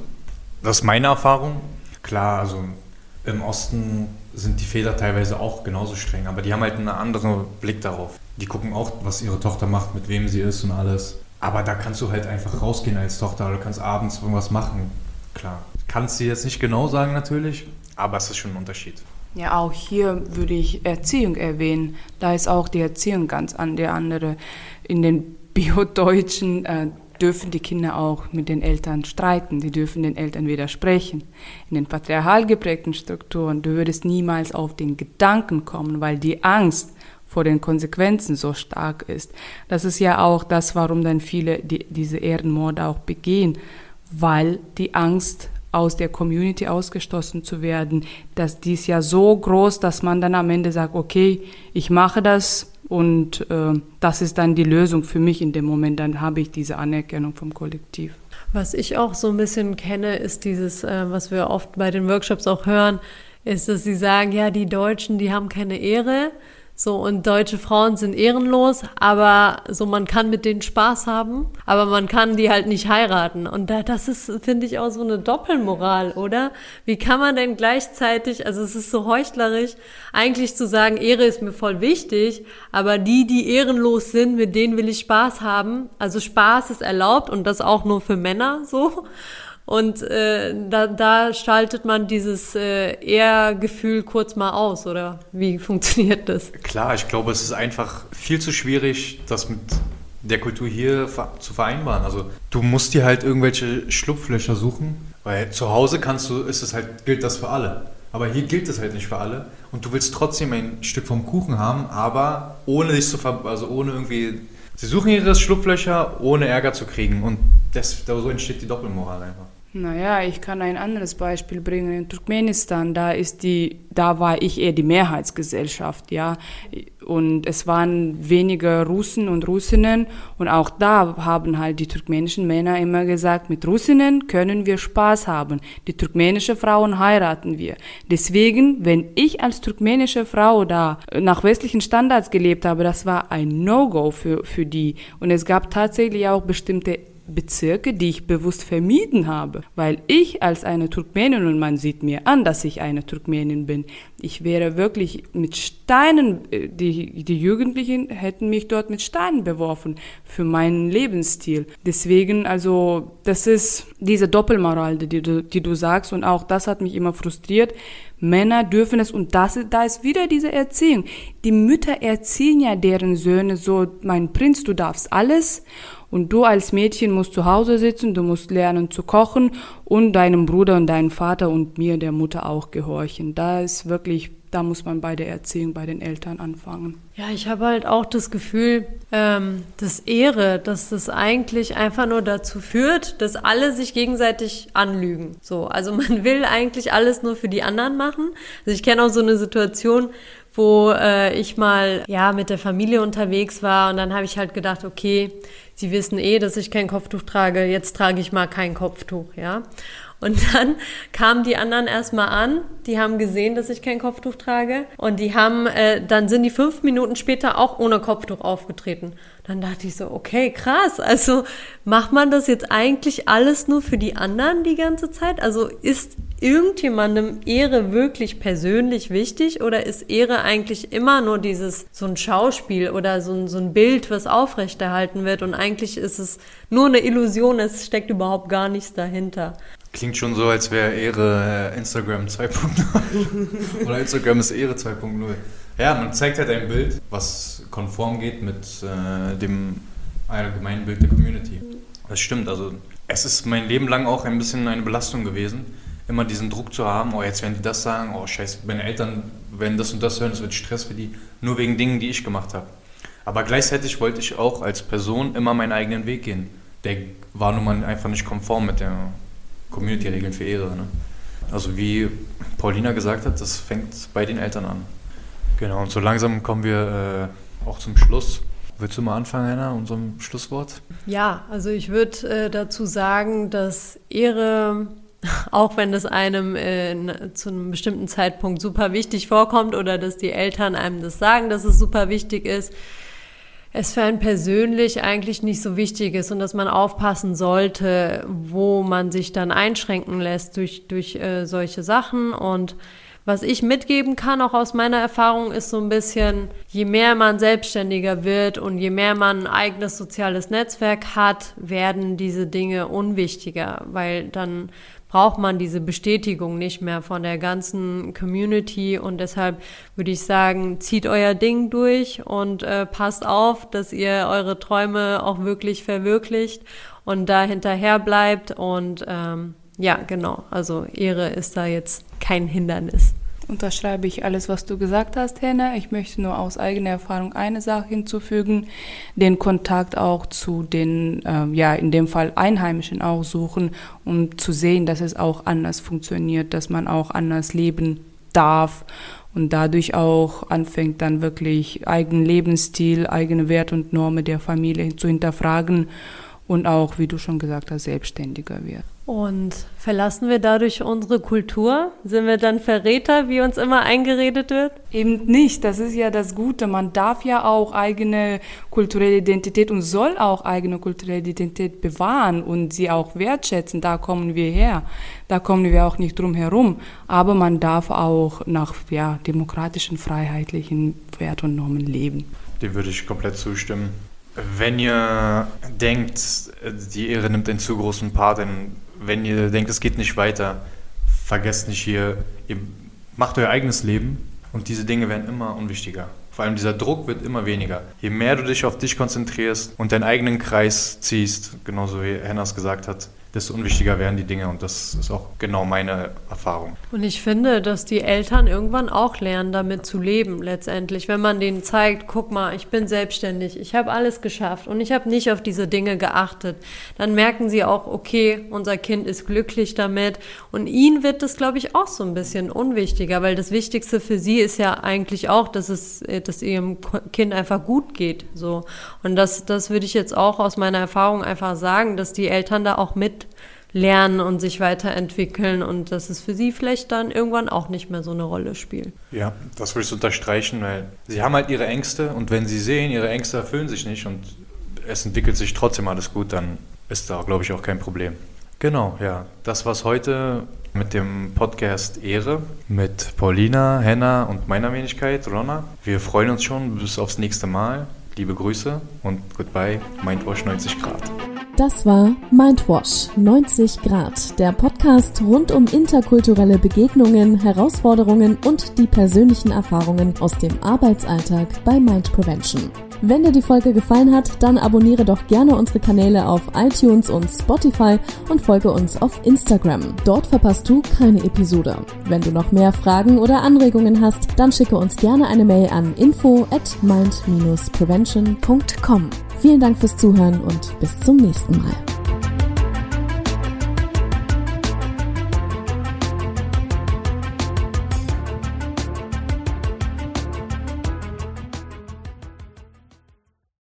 Das ist meine Erfahrung. Klar, also im Osten sind die Väter teilweise auch genauso streng, aber die haben halt einen anderen Blick darauf. Die gucken auch, was ihre Tochter macht, mit wem sie ist und alles. Aber da kannst du halt einfach rausgehen als Tochter oder kannst abends irgendwas machen. Klar. Kannst du jetzt nicht genau sagen natürlich, aber es ist schon ein Unterschied. Ja, auch hier würde ich Erziehung erwähnen. Da ist auch die Erziehung ganz an der andere. In den (laughs) Biodeutschen äh, dürfen die Kinder auch mit den Eltern streiten, die dürfen den Eltern widersprechen. In den patriarchal geprägten Strukturen, du würdest niemals auf den Gedanken kommen, weil die Angst vor den Konsequenzen so stark ist. Das ist ja auch das, warum dann viele die, diese Ehrenmorde auch begehen, weil die Angst aus der Community ausgestoßen zu werden, dass dies ja so groß, dass man dann am Ende sagt, okay, ich mache das und äh, das ist dann die Lösung für mich in dem Moment. Dann habe ich diese Anerkennung vom Kollektiv. Was ich auch so ein bisschen kenne, ist dieses, äh, was wir oft bei den Workshops auch hören, ist, dass sie sagen, ja, die Deutschen, die haben keine Ehre. So, und deutsche Frauen sind ehrenlos, aber so, man kann mit denen Spaß haben, aber man kann die halt nicht heiraten. Und da, das ist, finde ich, auch so eine Doppelmoral, oder? Wie kann man denn gleichzeitig, also es ist so heuchlerisch, eigentlich zu sagen, Ehre ist mir voll wichtig, aber die, die ehrenlos sind, mit denen will ich Spaß haben. Also Spaß ist erlaubt und das auch nur für Männer, so. Und äh, da, da schaltet man dieses äh, Ehrgefühl kurz mal aus, oder wie (laughs) funktioniert das? Klar, ich glaube, es ist einfach viel zu schwierig, das mit der Kultur hier zu vereinbaren. Also du musst dir halt irgendwelche Schlupflöcher suchen, weil zu Hause kannst du, ist es halt, gilt das für alle. Aber hier gilt es halt nicht für alle. Und du willst trotzdem ein Stück vom Kuchen haben, aber ohne dich zu ver also ohne irgendwie. Sie suchen ihre Schlupflöcher, ohne Ärger zu kriegen. Und das, so entsteht die Doppelmoral einfach. Naja, ich kann ein anderes Beispiel bringen. In Turkmenistan, da ist die, da war ich eher die Mehrheitsgesellschaft, ja. Und es waren weniger Russen und Russinnen. Und auch da haben halt die turkmenischen Männer immer gesagt, mit Russinnen können wir Spaß haben. Die turkmenische Frauen heiraten wir. Deswegen, wenn ich als turkmenische Frau da nach westlichen Standards gelebt habe, das war ein No-Go für, für die. Und es gab tatsächlich auch bestimmte Bezirke, die ich bewusst vermieden habe, weil ich als eine Turkmenin und man sieht mir an, dass ich eine Turkmenin bin. Ich wäre wirklich mit Steinen, äh, die, die Jugendlichen hätten mich dort mit Steinen beworfen für meinen Lebensstil. Deswegen, also, das ist diese Doppelmoral, die du, die du sagst und auch das hat mich immer frustriert. Männer dürfen es und das, da ist wieder diese Erziehung. Die Mütter erziehen ja deren Söhne so, mein Prinz, du darfst alles und du als Mädchen musst zu Hause sitzen, du musst lernen zu kochen und deinem Bruder und deinem Vater und mir, der Mutter, auch gehorchen. Da ist wirklich, da muss man bei der Erziehung, bei den Eltern anfangen. Ja, ich habe halt auch das Gefühl, ähm, das Ehre, dass das eigentlich einfach nur dazu führt, dass alle sich gegenseitig anlügen. So, also man will eigentlich alles nur für die anderen machen. Also ich kenne auch so eine Situation, wo äh, ich mal ja mit der Familie unterwegs war und dann habe ich halt gedacht, okay, sie wissen eh, dass ich kein Kopftuch trage, jetzt trage ich mal kein Kopftuch, ja. Und dann kamen die anderen erstmal an, die haben gesehen, dass ich kein Kopftuch trage und die haben, äh, dann sind die fünf Minuten später auch ohne Kopftuch aufgetreten. Dann dachte ich so, okay, krass. Also macht man das jetzt eigentlich alles nur für die anderen die ganze Zeit? Also ist irgendjemandem Ehre wirklich persönlich wichtig oder ist Ehre eigentlich immer nur dieses so ein Schauspiel oder so ein, so ein Bild, was aufrechterhalten wird und eigentlich ist es nur eine Illusion, es steckt überhaupt gar nichts dahinter. Klingt schon so, als wäre Ehre äh, Instagram 2.0 (laughs) oder Instagram ist Ehre 2.0. Ja, man zeigt halt ein Bild, was konform geht mit äh, dem allgemeinen Bild der Community. Das stimmt, also es ist mein Leben lang auch ein bisschen eine Belastung gewesen, immer diesen Druck zu haben, oh jetzt werden die das sagen, oh scheiße, meine Eltern werden das und das hören, es wird Stress für die, nur wegen Dingen, die ich gemacht habe. Aber gleichzeitig wollte ich auch als Person immer meinen eigenen Weg gehen. Der war nun mal einfach nicht konform mit der Community-Regeln für Ehre. Ne? Also wie Paulina gesagt hat, das fängt bei den Eltern an. Genau, und so langsam kommen wir äh, auch zum Schluss. Willst du mal anfangen, Anna, unserem Schlusswort? Ja, also ich würde äh, dazu sagen, dass Ehre, (laughs) auch wenn es einem äh, zu einem bestimmten Zeitpunkt super wichtig vorkommt oder dass die Eltern einem das sagen, dass es super wichtig ist, es für einen persönlich eigentlich nicht so wichtig ist und dass man aufpassen sollte, wo man sich dann einschränken lässt durch, durch äh, solche Sachen. Und was ich mitgeben kann, auch aus meiner Erfahrung, ist so ein bisschen, je mehr man selbstständiger wird und je mehr man ein eigenes soziales Netzwerk hat, werden diese Dinge unwichtiger, weil dann braucht man diese Bestätigung nicht mehr von der ganzen Community. Und deshalb würde ich sagen, zieht euer Ding durch und äh, passt auf, dass ihr eure Träume auch wirklich verwirklicht und da hinterher bleibt. Und ähm, ja, genau, also Ehre ist da jetzt kein Hindernis unterschreibe ich alles, was du gesagt hast, Henne. Ich möchte nur aus eigener Erfahrung eine Sache hinzufügen, den Kontakt auch zu den, äh, ja, in dem Fall Einheimischen auch suchen, um zu sehen, dass es auch anders funktioniert, dass man auch anders leben darf und dadurch auch anfängt dann wirklich eigenen Lebensstil, eigene Werte und Normen der Familie zu hinterfragen und auch, wie du schon gesagt hast, selbstständiger wird. Und verlassen wir dadurch unsere Kultur? Sind wir dann Verräter, wie uns immer eingeredet wird? Eben nicht. Das ist ja das Gute. Man darf ja auch eigene kulturelle Identität und soll auch eigene kulturelle Identität bewahren und sie auch wertschätzen. Da kommen wir her. Da kommen wir auch nicht drum herum. Aber man darf auch nach ja, demokratischen, freiheitlichen Wert und Normen leben. Dem würde ich komplett zustimmen. Wenn ihr denkt, die Ehre nimmt einen zu großen Part, dann wenn ihr denkt, es geht nicht weiter, vergesst nicht hier, ihr macht euer eigenes Leben und diese Dinge werden immer unwichtiger. Vor allem dieser Druck wird immer weniger. Je mehr du dich auf dich konzentrierst und deinen eigenen Kreis ziehst, genauso wie Hennas gesagt hat, desto unwichtiger werden die Dinge und das ist auch genau meine Erfahrung. Und ich finde, dass die Eltern irgendwann auch lernen, damit zu leben letztendlich. Wenn man denen zeigt, guck mal, ich bin selbstständig, ich habe alles geschafft und ich habe nicht auf diese Dinge geachtet, dann merken sie auch, okay, unser Kind ist glücklich damit und ihnen wird das, glaube ich, auch so ein bisschen unwichtiger, weil das Wichtigste für sie ist ja eigentlich auch, dass es, dass ihrem Kind einfach gut geht, so. Und das, das würde ich jetzt auch aus meiner Erfahrung einfach sagen, dass die Eltern da auch mit lernen und sich weiterentwickeln und dass es für sie vielleicht dann irgendwann auch nicht mehr so eine Rolle spielt. Ja, das würde ich unterstreichen, weil sie haben halt ihre Ängste und wenn sie sehen, ihre Ängste erfüllen sich nicht und es entwickelt sich trotzdem alles gut, dann ist da, glaube ich, auch kein Problem. Genau, ja. Das war's heute mit dem Podcast Ehre mit Paulina, Henna und meiner Wenigkeit, Ronna. Wir freuen uns schon. Bis aufs nächste Mal. Liebe Grüße und goodbye, Mindwash 90 Grad. Das war Mindwash 90 Grad, der Podcast rund um interkulturelle Begegnungen, Herausforderungen und die persönlichen Erfahrungen aus dem Arbeitsalltag bei Mind Prevention. Wenn dir die Folge gefallen hat, dann abonniere doch gerne unsere Kanäle auf iTunes und Spotify und folge uns auf Instagram. Dort verpasst du keine Episode. Wenn du noch mehr Fragen oder Anregungen hast, dann schicke uns gerne eine Mail an info at mind-prevention.com. Vielen Dank fürs Zuhören und bis zum nächsten Mal.